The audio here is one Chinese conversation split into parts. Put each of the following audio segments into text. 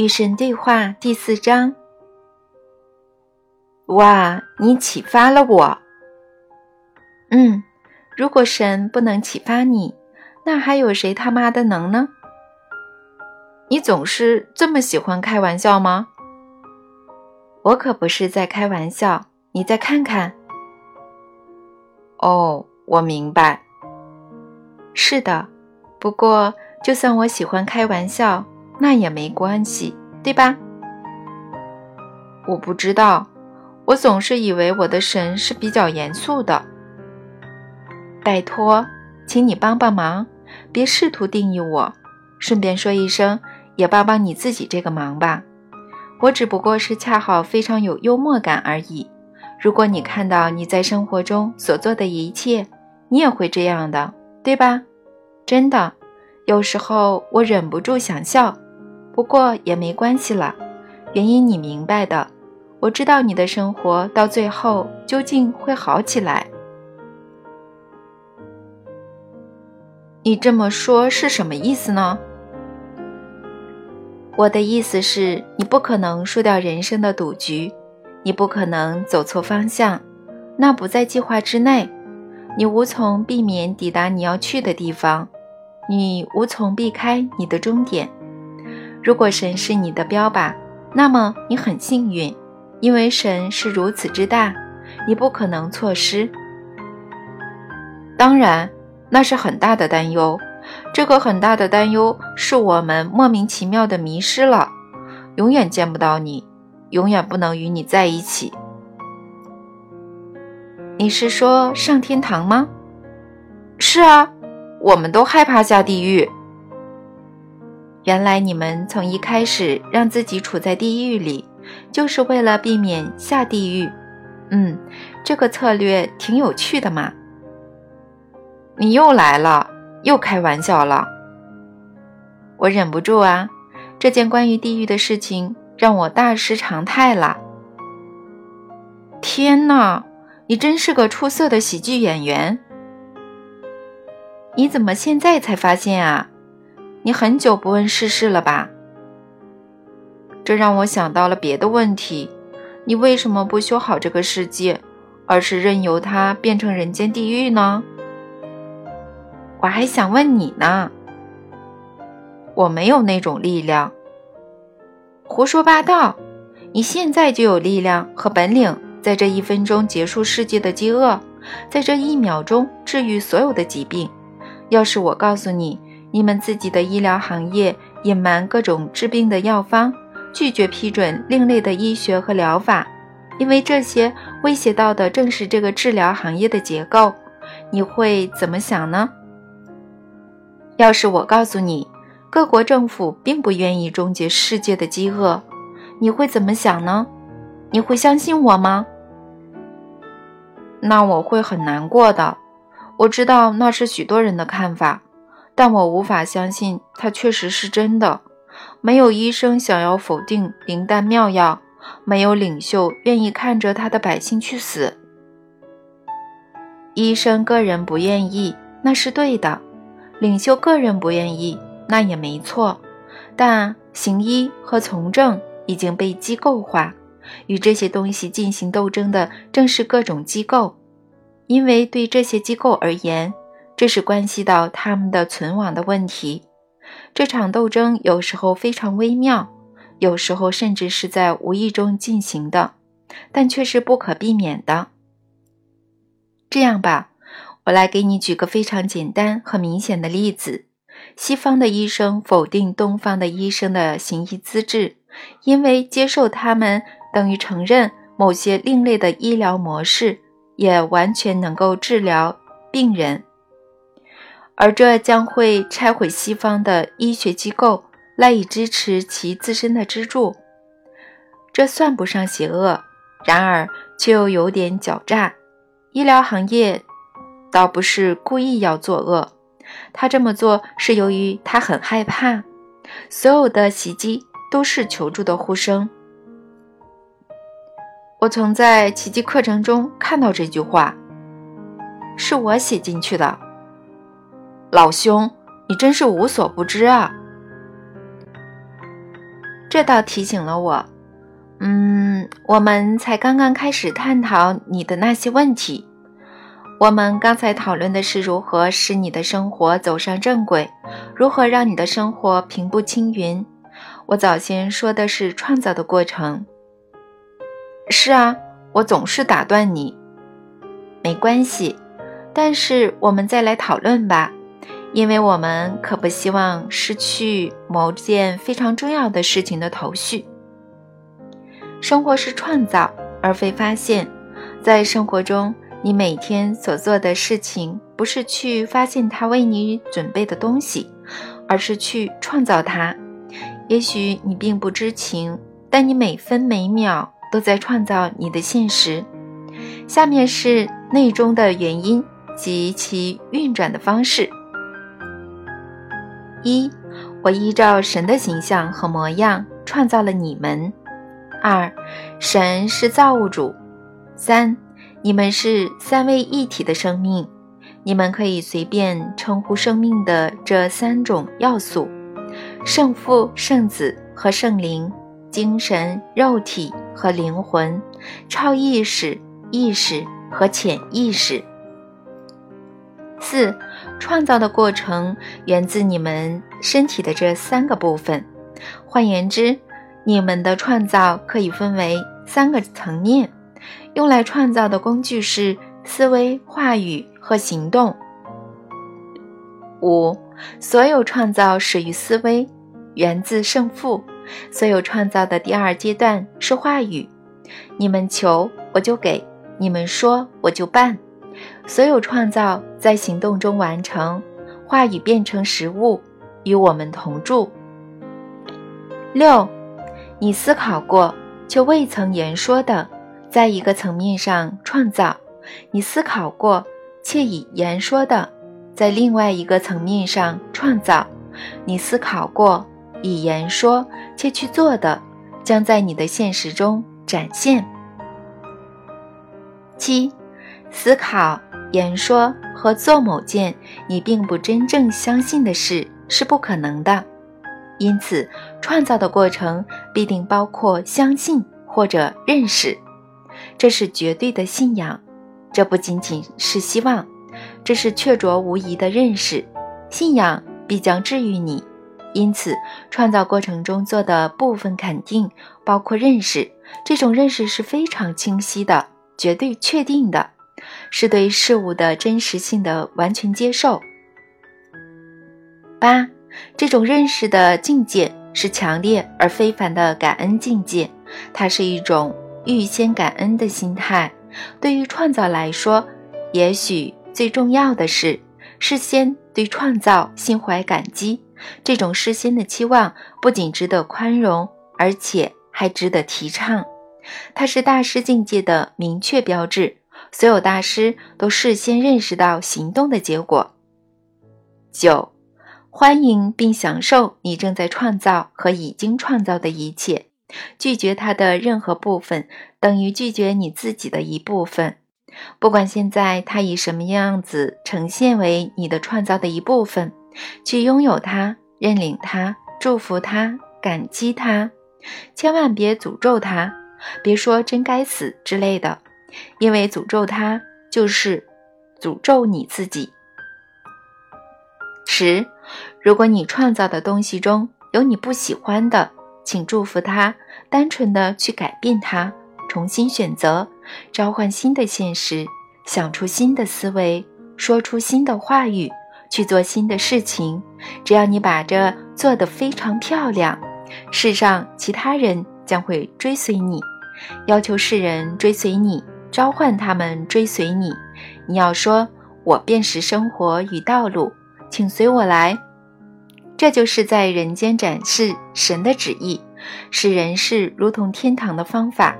与神对话第四章。哇，你启发了我。嗯，如果神不能启发你，那还有谁他妈的能呢？你总是这么喜欢开玩笑吗？我可不是在开玩笑，你再看看。哦，我明白。是的，不过就算我喜欢开玩笑，那也没关系，对吧？我不知道，我总是以为我的神是比较严肃的。拜托，请你帮帮忙，别试图定义我。顺便说一声。也帮帮你自己这个忙吧，我只不过是恰好非常有幽默感而已。如果你看到你在生活中所做的一切，你也会这样的，对吧？真的，有时候我忍不住想笑，不过也没关系了，原因你明白的。我知道你的生活到最后究竟会好起来。你这么说是什么意思呢？我的意思是，你不可能输掉人生的赌局，你不可能走错方向，那不在计划之内，你无从避免抵达你要去的地方，你无从避开你的终点。如果神是你的标靶，那么你很幸运，因为神是如此之大，你不可能错失。当然，那是很大的担忧。这个很大的担忧是我们莫名其妙的迷失了，永远见不到你，永远不能与你在一起。你是说上天堂吗？是啊，我们都害怕下地狱。原来你们从一开始让自己处在地狱里，就是为了避免下地狱。嗯，这个策略挺有趣的嘛。你又来了。又开玩笑了，我忍不住啊！这件关于地狱的事情让我大失常态了。天哪，你真是个出色的喜剧演员！你怎么现在才发现啊？你很久不问世事了吧？这让我想到了别的问题：你为什么不修好这个世界，而是任由它变成人间地狱呢？我还想问你呢，我没有那种力量。胡说八道！你现在就有力量和本领，在这一分钟结束世界的饥饿，在这一秒钟治愈所有的疾病。要是我告诉你，你们自己的医疗行业隐瞒各种治病的药方，拒绝批准另类的医学和疗法，因为这些威胁到的正是这个治疗行业的结构，你会怎么想呢？要是我告诉你，各国政府并不愿意终结世界的饥饿，你会怎么想呢？你会相信我吗？那我会很难过的。我知道那是许多人的看法，但我无法相信它确实是真的。没有医生想要否定灵丹妙药，没有领袖愿意看着他的百姓去死。医生个人不愿意，那是对的。领袖个人不愿意，那也没错，但行医和从政已经被机构化，与这些东西进行斗争的正是各种机构，因为对这些机构而言，这是关系到他们的存亡的问题。这场斗争有时候非常微妙，有时候甚至是在无意中进行的，但却是不可避免的。这样吧。我来给你举个非常简单和明显的例子：西方的医生否定东方的医生的行医资质，因为接受他们等于承认某些另类的医疗模式也完全能够治疗病人，而这将会拆毁西方的医学机构赖以支持其自身的支柱。这算不上邪恶，然而却又有点狡诈。医疗行业。倒不是故意要作恶，他这么做是由于他很害怕。所有的袭击都是求助的呼声。我曾在奇迹课程中看到这句话，是我写进去的。老兄，你真是无所不知啊！这倒提醒了我。嗯，我们才刚刚开始探讨你的那些问题。我们刚才讨论的是如何使你的生活走上正轨，如何让你的生活平步青云。我早先说的是创造的过程。是啊，我总是打断你。没关系，但是我们再来讨论吧，因为我们可不希望失去某件非常重要的事情的头绪。生活是创造，而非发现。在生活中，你每天所做的事情，不是去发现他为你准备的东西，而是去创造它。也许你并不知情，但你每分每秒都在创造你的现实。下面是内中的原因及其运转的方式：一，我依照神的形象和模样创造了你们。二，神是造物主。三，你们是三位一体的生命。你们可以随便称呼生命的这三种要素：圣父、圣子和圣灵；精神、肉体和灵魂；超意识、意识和潜意识。四，创造的过程源自你们身体的这三个部分。换言之，你们的创造可以分为三个层面，用来创造的工具是思维、话语和行动。五，所有创造始于思维，源自胜负。所有创造的第二阶段是话语。你们求，我就给；你们说，我就办。所有创造在行动中完成，话语变成实物，与我们同住。六。你思考过却未曾言说的，在一个层面上创造；你思考过且已言说的，在另外一个层面上创造；你思考过已言说且去做的，将在你的现实中展现。七，思考、言说和做某件你并不真正相信的事是不可能的。因此，创造的过程必定包括相信或者认识，这是绝对的信仰。这不仅仅是希望，这是确凿无疑的认识。信仰必将治愈你。因此，创造过程中做的部分肯定包括认识。这种认识是非常清晰的、绝对确定的，是对事物的真实性的完全接受。八。这种认识的境界是强烈而非凡的感恩境界，它是一种预先感恩的心态。对于创造来说，也许最重要的是事先对创造心怀感激。这种事先的期望不仅值得宽容，而且还值得提倡。它是大师境界的明确标志。所有大师都事先认识到行动的结果。九。欢迎并享受你正在创造和已经创造的一切，拒绝它的任何部分等于拒绝你自己的一部分。不管现在它以什么样子呈现为你的创造的一部分，去拥有它、认领它、祝福它、感激它。千万别诅咒它，别说“真该死”之类的，因为诅咒他就是诅咒你自己。十。如果你创造的东西中有你不喜欢的，请祝福它，单纯的去改变它，重新选择，召唤新的现实，想出新的思维，说出新的话语，去做新的事情。只要你把这做得非常漂亮，世上其他人将会追随你。要求世人追随你，召唤他们追随你。你要说：“我便是生活与道路，请随我来。”这就是在人间展示神的旨意，使人世如同天堂的方法。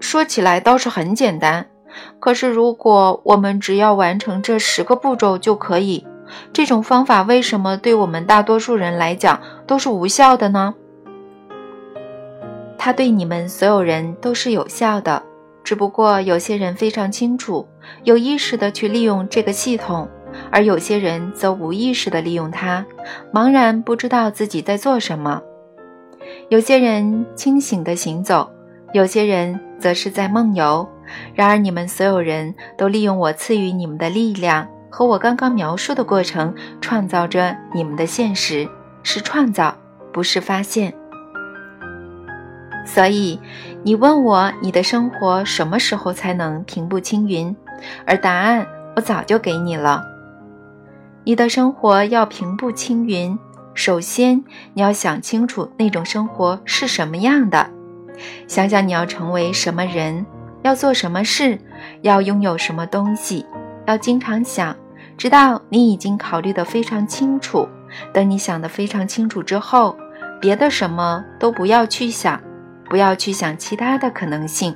说起来倒是很简单，可是如果我们只要完成这十个步骤就可以，这种方法为什么对我们大多数人来讲都是无效的呢？它对你们所有人都是有效的，只不过有些人非常清楚，有意识的去利用这个系统。而有些人则无意识地利用它，茫然不知道自己在做什么。有些人清醒地行走，有些人则是在梦游。然而，你们所有人都利用我赐予你们的力量和我刚刚描述的过程，创造着你们的现实，是创造，不是发现。所以，你问我你的生活什么时候才能平步青云，而答案我早就给你了。你的生活要平步青云，首先你要想清楚那种生活是什么样的，想想你要成为什么人，要做什么事，要拥有什么东西，要经常想，直到你已经考虑的非常清楚。等你想的非常清楚之后，别的什么都不要去想。不要去想其他的可能性，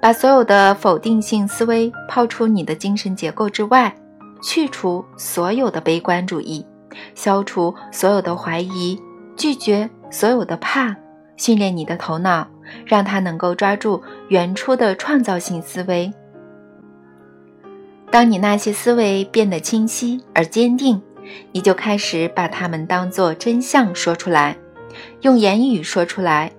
把所有的否定性思维抛出你的精神结构之外，去除所有的悲观主义，消除所有的怀疑，拒绝所有的怕，训练你的头脑，让它能够抓住原初的创造性思维。当你那些思维变得清晰而坚定，你就开始把它们当作真相说出来。用言语说出来，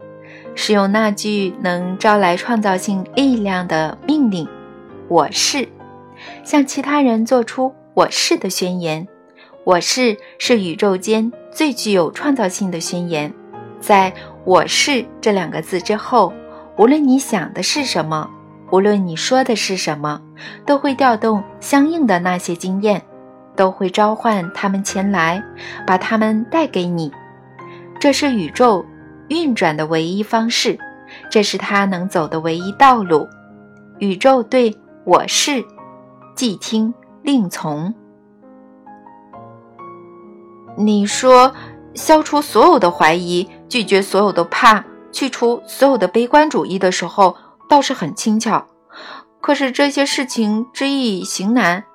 使用那句能招来创造性力量的命令：“我是。”向其他人做出“我是”的宣言。“我是”是宇宙间最具有创造性的宣言。在我是这两个字之后，无论你想的是什么，无论你说的是什么，都会调动相应的那些经验，都会召唤他们前来，把他们带给你。这是宇宙运转的唯一方式，这是它能走的唯一道路。宇宙对我是既听令从。你说，消除所有的怀疑，拒绝所有的怕，去除所有的悲观主义的时候，倒是很轻巧。可是这些事情知易行难，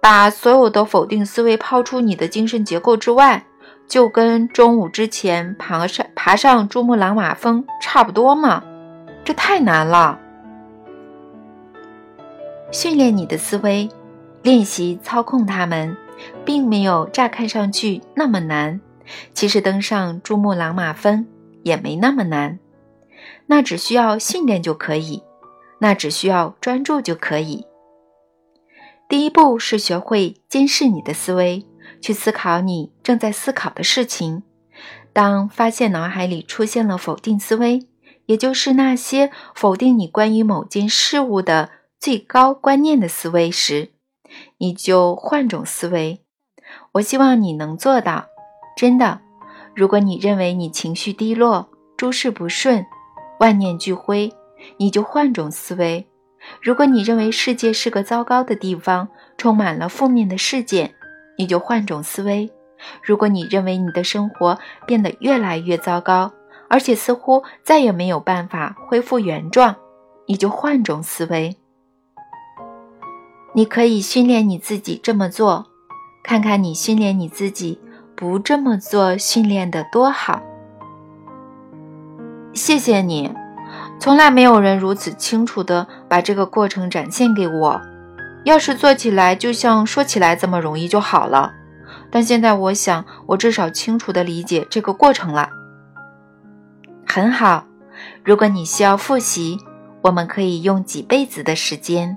把所有的否定思维抛出你的精神结构之外。就跟中午之前爬上爬上珠穆朗玛峰差不多嘛，这太难了。训练你的思维，练习操控它们，并没有乍看上去那么难。其实登上珠穆朗玛峰也没那么难，那只需要训练就可以，那只需要专注就可以。第一步是学会监视你的思维。去思考你正在思考的事情。当发现脑海里出现了否定思维，也就是那些否定你关于某件事物的最高观念的思维时，你就换种思维。我希望你能做到，真的。如果你认为你情绪低落、诸事不顺、万念俱灰，你就换种思维。如果你认为世界是个糟糕的地方，充满了负面的事件。你就换种思维。如果你认为你的生活变得越来越糟糕，而且似乎再也没有办法恢复原状，你就换种思维。你可以训练你自己这么做，看看你训练你自己不这么做训练的多好。谢谢你，从来没有人如此清楚地把这个过程展现给我。要是做起来就像说起来这么容易就好了，但现在我想，我至少清楚地理解这个过程了。很好，如果你需要复习，我们可以用几辈子的时间。